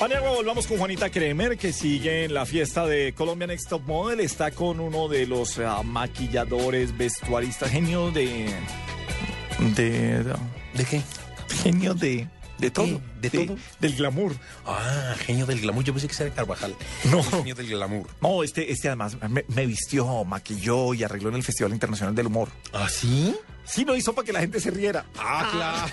Mañana volvamos con Juanita Kremer, que sigue en la fiesta de Colombia Next Top Model. Está con uno de los ah, maquilladores, vestuaristas, genio de. de. ¿De qué? genio de. de todo. ¿De todo? Del glamour. Ah, genio del glamour. Yo pensé que era Carvajal. No. Genio del glamour. No, este, este además me, me vistió, maquilló y arregló en el Festival Internacional del Humor. ¿Ah, sí? Sí, lo hizo para que la gente se riera. Ah,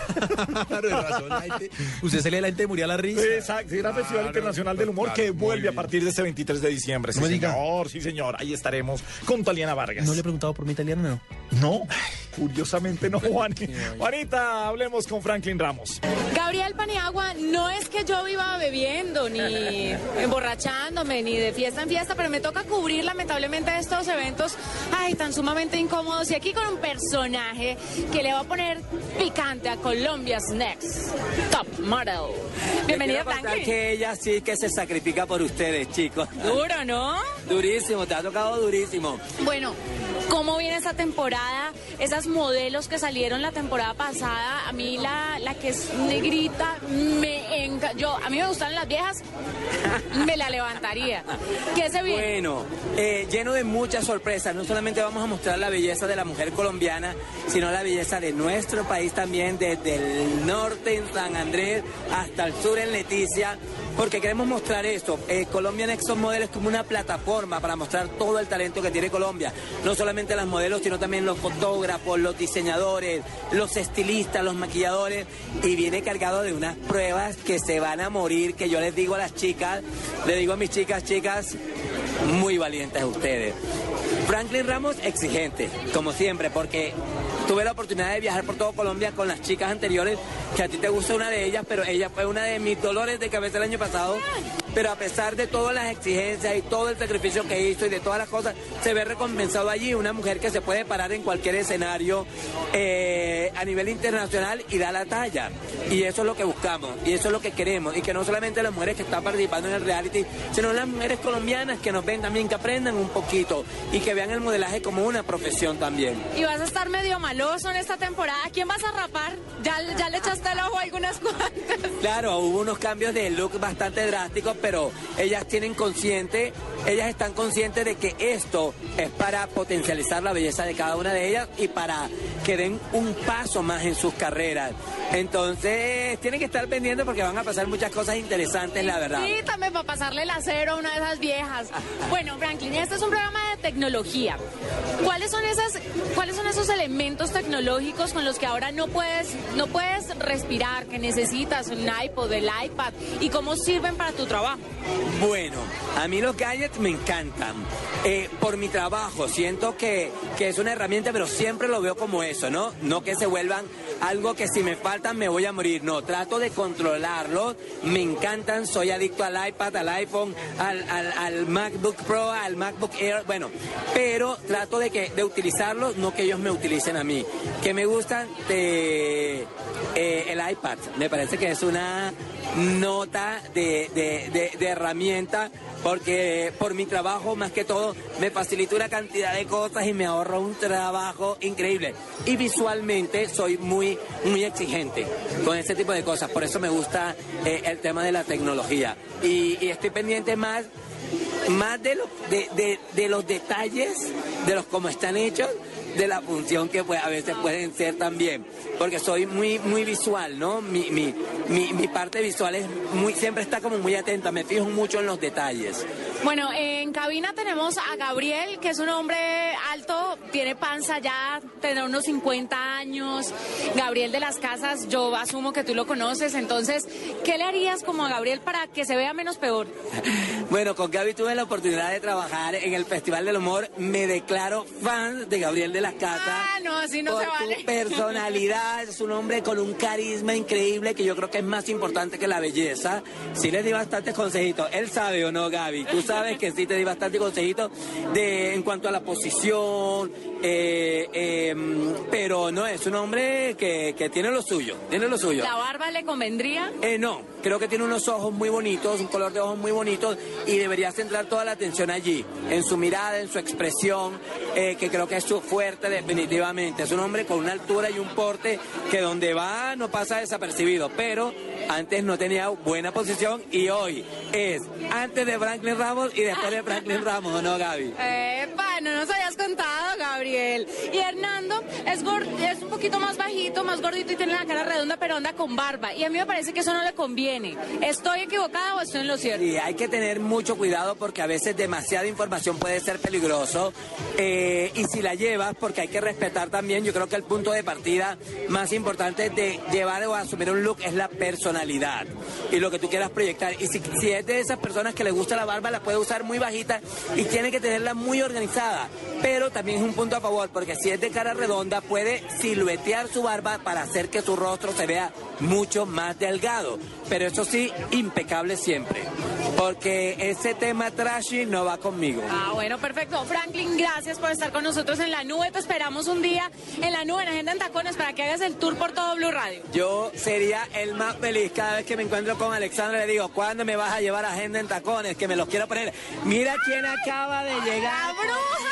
claro. de razón. La gente, usted se lee la gente moría la risa. Exacto, era el Festival Internacional del Humor claro, que vuelve a partir de este 23 de diciembre. Sí, No me diga. señor, sí, señor. Ahí estaremos con Taliana Vargas. ¿No le he preguntado por mi italiano? No. No, curiosamente no, Juan. Juanita, hablemos con Franklin Ramos. Gabriel Paniagua, no es que yo viva bebiendo, ni emborrachándome, ni de fiesta en fiesta, pero me toca cubrir lamentablemente estos eventos, ay, tan sumamente incómodos. Y aquí con un personaje que le va a poner picante a Colombia's Next Top Model. Bienvenida, Franklin. que ella sí que se sacrifica por ustedes, chicos. Duro, ¿no? Durísimo, te ha tocado durísimo. Bueno, ¿cómo viene esta temporada? Esas modelos que salieron la temporada pasada, a mí la, la que es negrita, me encanta. A mí me gustan las viejas, me la levantaría. ¿Qué se viene? Bueno, eh, lleno de muchas sorpresas. No solamente vamos a mostrar la belleza de la mujer colombiana, sino la belleza de nuestro país también, desde el norte en San Andrés hasta el sur en Leticia. Porque queremos mostrar esto. Eh, Colombia Next Model es como una plataforma para mostrar todo el talento que tiene Colombia. No solamente las modelos, sino también los fotógrafos, los diseñadores, los estilistas, los maquilladores. Y viene cargado de unas pruebas que se van a morir, que yo les digo a las chicas, le digo a mis chicas, chicas, muy valientes ustedes. Franklin Ramos, exigente, como siempre, porque tuve la oportunidad de viajar por todo Colombia con las chicas anteriores, que a ti te gusta una de ellas, pero ella fue una de mis dolores de cabeza el año pasado. Pero a pesar de todas las exigencias y todo el sacrificio que hizo y de todas las cosas, se ve recompensado allí una mujer que se puede parar en cualquier escenario eh, a nivel internacional y da la talla. Y eso es lo que buscamos, y eso es lo que queremos, y que no solamente las mujeres que están participando en el reality, sino las mujeres colombianas que nos ven también, que aprendan un poquito y que vean el modelaje como una profesión también. Y vas a estar medio maloso en esta temporada. ¿A quién vas a rapar? ¿Ya, ya le echaste el ojo a algunas cuantas? Claro, hubo unos cambios de look bastante drásticos, pero ellas tienen consciente, ellas están conscientes de que esto es para potencializar la belleza de cada una de ellas y para que den un paso más en sus carreras. Entonces, tienen que estar pendientes porque van a pasar muchas cosas interesantes, la verdad. Sí, también para pasarle el acero a una de esas viejas. Bueno, Franklin, este es un programa de tecnología. ¿Cuáles son esas, cuáles son esos elementos tecnológicos con los que ahora no puedes, no puedes respirar, que necesitas un iPod, el iPad y cómo sirven para tu trabajo? Bueno, a mí los gadgets me encantan. Eh, por mi trabajo, siento que, que es una herramienta, pero siempre lo veo como eso, ¿no? No que se vuelvan algo que si me faltan me voy a morir. No, trato de controlarlos. Me encantan, soy adicto al iPad, al iPhone, al, MacBook Pro, al MacBook Air, bueno, pero trato de, que, de utilizarlos, no que ellos me utilicen a mí. Que me gustan de, eh, el iPad, me parece que es una nota de, de- de- de porque por mi trabajo más que todo me facilita una cantidad de cosas y me ahorra un trabajo increíble. Y visualmente soy muy muy exigente con ese tipo de cosas. Por eso me gusta eh, el tema de la tecnología. Y, y estoy pendiente más más de, lo- de, de- de los detalles de los cómo están hechos de la función que pues, a veces pueden ser también porque soy muy muy visual no mi, mi, mi, mi parte visual es muy siempre está como muy atenta me fijo mucho en los detalles Bueno, en cabina tenemos a Gabriel, que es un hombre alto, tiene panza ya, tendrá unos 50 años. Gabriel de las Casas, yo asumo que tú lo conoces, entonces, ¿qué le harías como a Gabriel para que se vea menos peor? Bueno, con Gaby tuve la oportunidad de trabajar en el Festival del Humor. Me declaro fan de Gabriel de las casas. Ah, no, así no por se vale. tu personalidad, es un hombre con un carisma increíble que yo creo que es más importante que la belleza. Sí le di bastantes consejitos. Él sabe o no, Gaby. Tú sabes que sí te di bastantes consejitos de, en cuanto a la posición, eh, eh, pero no, es un hombre que, que tiene lo suyo, tiene lo suyo. ¿La barba le convendría? Eh, no, creo que tiene unos ojos muy bonitos, un color de ojos muy bonitos y debería centrar toda la atención allí, en su mirada, en su expresión, eh, que creo que es su fuerte definitivamente. Es un hombre con una altura y un porte que donde va no pasa desapercibido, pero antes no tenía buena posición y hoy es antes de Franklin Ramos y después de Franklin Ramos, ¿o no, Gaby? Epa, no nos habías contado, Gabriel. Y Hernando es, es un poquito más bajito, más gordito y tiene la cara redonda, pero anda con barba. Y a mí me parece que eso no le conviene. ¿Estoy equivocada o estoy en lo cierto? Sí, hay que tener mucho cuidado porque a veces demasiada información puede ser peligroso eh, y si la llevas, porque hay que respetar también, yo creo que el punto de partida más importante de llevar o asumir un look es la personalidad y lo que tú quieras proyectar. Y si, si es de esas personas que le gusta la barba, la puede usar muy bajita y tiene que tenerla muy organizada. Pero también es un punto a favor porque si es de cara redonda, puede siluetear su barba para hacer que su rostro se vea mucho más delgado. Pero eso sí, impecable siempre. Porque ese tema trashy no va conmigo. Ah, bueno, perfecto. Franklin, gracias por estar con nosotros en la nube. Te esperamos un día en la nube, en Agenda en Tacones, para que hagas el tour por todo Blue Radio. Yo sería el más feliz cada vez que me encuentro con Alexandra. Le digo, ¿cuándo me vas a llevar a agenda en tacones? Que me los quiero poner. Mira quién acaba de llegar. ¡La bruja!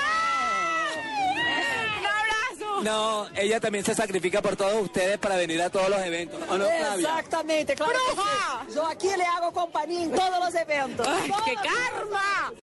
No, ella también se sacrifica por todos ustedes para venir a todos los eventos. ¿O no, Flavia? Exactamente, claro. que sí. Yo aquí le hago compañía en todos los eventos. ¡Ay, qué karma!